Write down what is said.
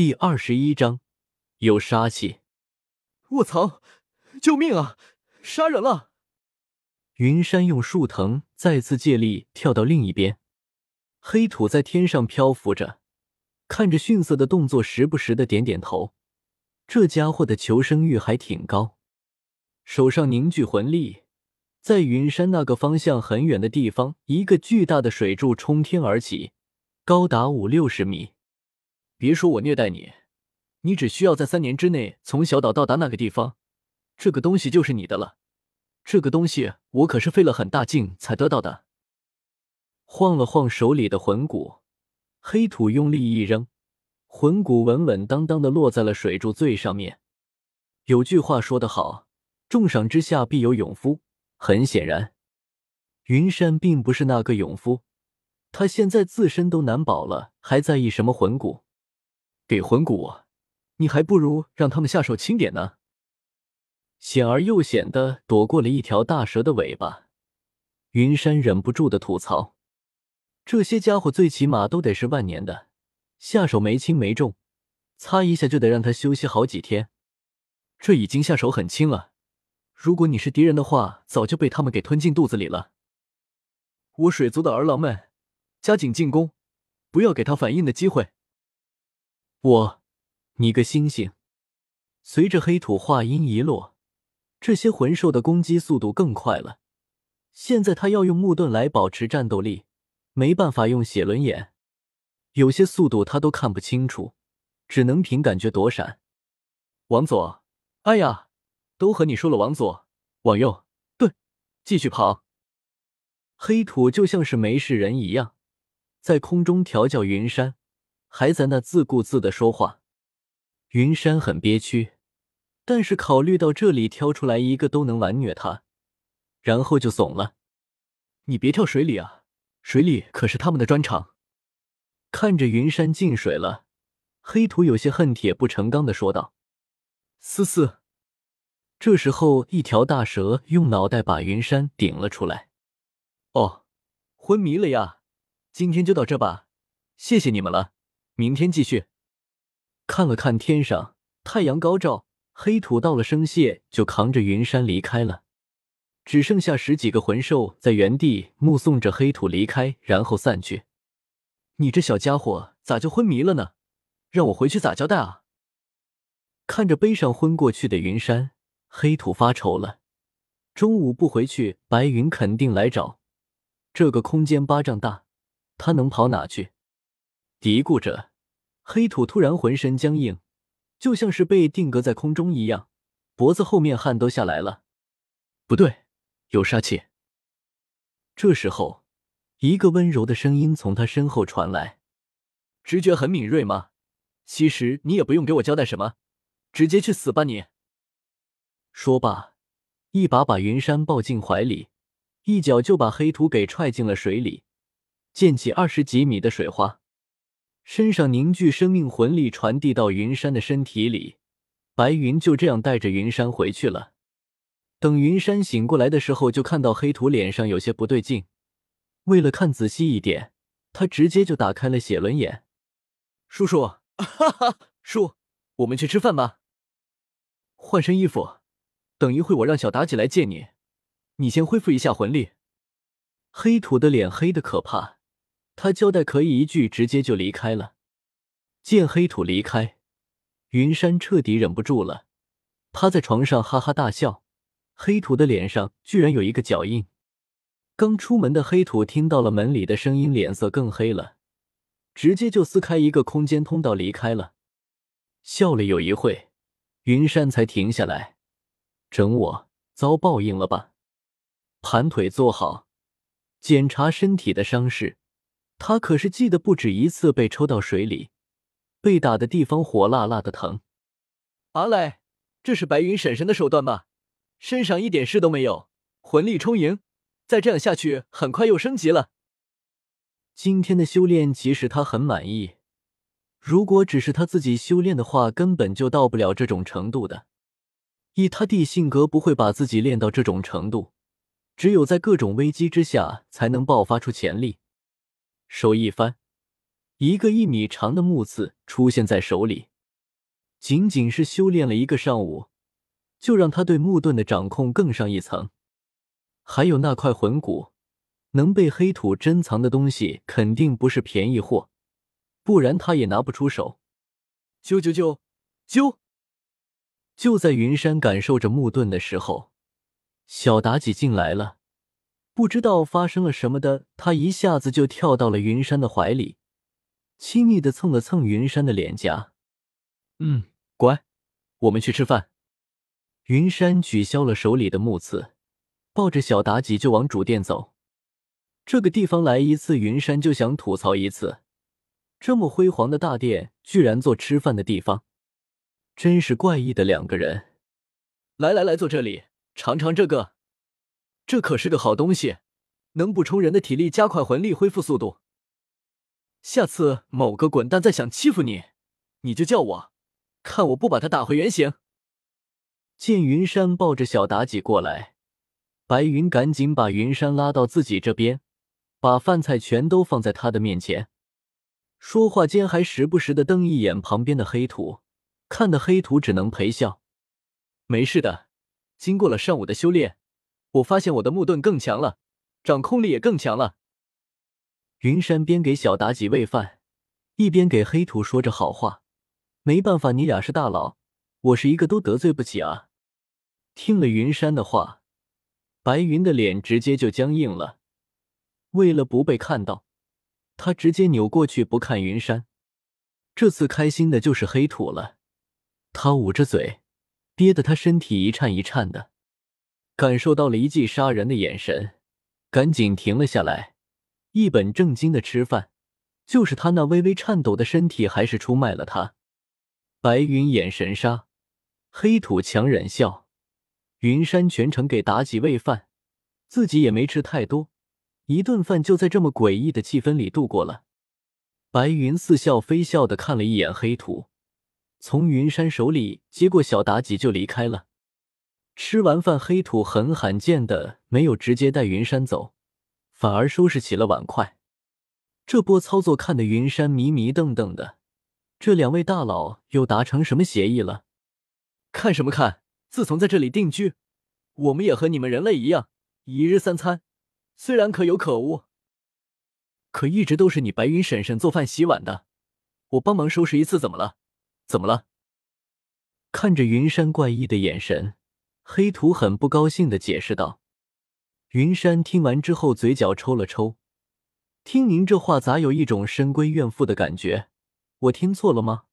第二十一章，有杀气！卧槽！救命啊！杀人了！云山用树藤再次借力跳到另一边，黑土在天上漂浮着，看着逊色的动作，时不时的点点头。这家伙的求生欲还挺高，手上凝聚魂力，在云山那个方向很远的地方，一个巨大的水柱冲天而起，高达五六十米。别说我虐待你，你只需要在三年之内从小岛到达那个地方，这个东西就是你的了。这个东西我可是费了很大劲才得到的。晃了晃手里的魂骨，黑土用力一扔，魂骨稳稳当当的落在了水柱最上面。有句话说得好，重赏之下必有勇夫。很显然，云山并不是那个勇夫，他现在自身都难保了，还在意什么魂骨？给魂骨，你还不如让他们下手轻点呢。险而又险的躲过了一条大蛇的尾巴，云山忍不住的吐槽：这些家伙最起码都得是万年的，下手没轻没重，擦一下就得让他休息好几天。这已经下手很轻了，如果你是敌人的话，早就被他们给吞进肚子里了。我水族的儿郎们，加紧进攻，不要给他反应的机会。我，你个猩猩！随着黑土话音一落，这些魂兽的攻击速度更快了。现在他要用木盾来保持战斗力，没办法用血轮眼，有些速度他都看不清楚，只能凭感觉躲闪。往左！哎呀，都和你说了，往左，往右，对，继续跑。黑土就像是没事人一样，在空中调教云山。还在那自顾自的说话，云山很憋屈，但是考虑到这里挑出来一个都能完虐他，然后就怂了。你别跳水里啊，水里可是他们的专长。看着云山进水了，黑土有些恨铁不成钢的说道：“思思。”这时候，一条大蛇用脑袋把云山顶了出来。哦，昏迷了呀，今天就到这吧，谢谢你们了。明天继续。看了看天上，太阳高照，黑土道了声谢，就扛着云山离开了。只剩下十几个魂兽在原地目送着黑土离开，然后散去。你这小家伙咋就昏迷了呢？让我回去咋交代啊？看着背上昏过去的云山，黑土发愁了。中午不回去，白云肯定来找。这个空间巴掌大，他能跑哪去？嘀咕着。黑土突然浑身僵硬，就像是被定格在空中一样，脖子后面汗都下来了。不对，有杀气。这时候，一个温柔的声音从他身后传来：“直觉很敏锐吗？其实你也不用给我交代什么，直接去死吧你！”说罢，一把把云山抱进怀里，一脚就把黑土给踹进了水里，溅起二十几米的水花。身上凝聚生命魂力，传递到云山的身体里。白云就这样带着云山回去了。等云山醒过来的时候，就看到黑土脸上有些不对劲。为了看仔细一点，他直接就打开了写轮眼。叔叔，哈哈，叔，我们去吃饭吧。换身衣服，等一会我让小妲己来接你。你先恢复一下魂力。黑土的脸黑的可怕。他交代可以一句，直接就离开了。见黑土离开，云山彻底忍不住了，趴在床上哈哈大笑。黑土的脸上居然有一个脚印。刚出门的黑土听到了门里的声音，脸色更黑了，直接就撕开一个空间通道离开了。笑了有一会，云山才停下来，整我遭报应了吧？盘腿坐好，检查身体的伤势。他可是记得不止一次被抽到水里，被打的地方火辣辣的疼。阿来，这是白云婶婶的手段吧？身上一点事都没有，魂力充盈，再这样下去，很快又升级了。今天的修炼其实他很满意，如果只是他自己修炼的话，根本就到不了这种程度的。以他弟性格，不会把自己练到这种程度，只有在各种危机之下，才能爆发出潜力。手一翻，一个一米长的木刺出现在手里。仅仅是修炼了一个上午，就让他对木盾的掌控更上一层。还有那块魂骨，能被黑土珍藏的东西，肯定不是便宜货，不然他也拿不出手。啾啾啾啾！就在云山感受着木盾的时候，小妲己进来了。不知道发生了什么的，他一下子就跳到了云山的怀里，亲昵的蹭了蹭云山的脸颊。嗯，乖，我们去吃饭。云山取消了手里的木刺，抱着小妲己就往主殿走。这个地方来一次，云山就想吐槽一次：这么辉煌的大殿，居然做吃饭的地方，真是怪异的两个人。来来来，坐这里，尝尝这个。这可是个好东西，能补充人的体力，加快魂力恢复速度。下次某个滚蛋再想欺负你，你就叫我，看我不把他打回原形。见云山抱着小妲己过来，白云赶紧把云山拉到自己这边，把饭菜全都放在他的面前。说话间还时不时的瞪一眼旁边的黑土，看得黑土只能陪笑。没事的，经过了上午的修炼。我发现我的木盾更强了，掌控力也更强了。云山边给小妲己喂饭，一边给黑土说着好话。没办法，你俩是大佬，我是一个都得罪不起啊。听了云山的话，白云的脸直接就僵硬了。为了不被看到，他直接扭过去不看云山。这次开心的就是黑土了，他捂着嘴，憋得他身体一颤一颤的。感受到了一记杀人的眼神，赶紧停了下来，一本正经的吃饭。就是他那微微颤抖的身体，还是出卖了他。白云眼神杀，黑土强忍笑。云山全程给妲己喂饭，自己也没吃太多，一顿饭就在这么诡异的气氛里度过了。白云似笑非笑的看了一眼黑土，从云山手里接过小妲己就离开了。吃完饭，黑土很罕见的没有直接带云山走，反而收拾起了碗筷。这波操作看得云山迷迷瞪瞪的。这两位大佬又达成什么协议了？看什么看？自从在这里定居，我们也和你们人类一样，一日三餐，虽然可有可无，可一直都是你白云婶婶做饭洗碗的，我帮忙收拾一次，怎么了？怎么了？看着云山怪异的眼神。黑土很不高兴的解释道：“云山听完之后，嘴角抽了抽。听您这话，咋有一种深闺怨妇的感觉？我听错了吗？”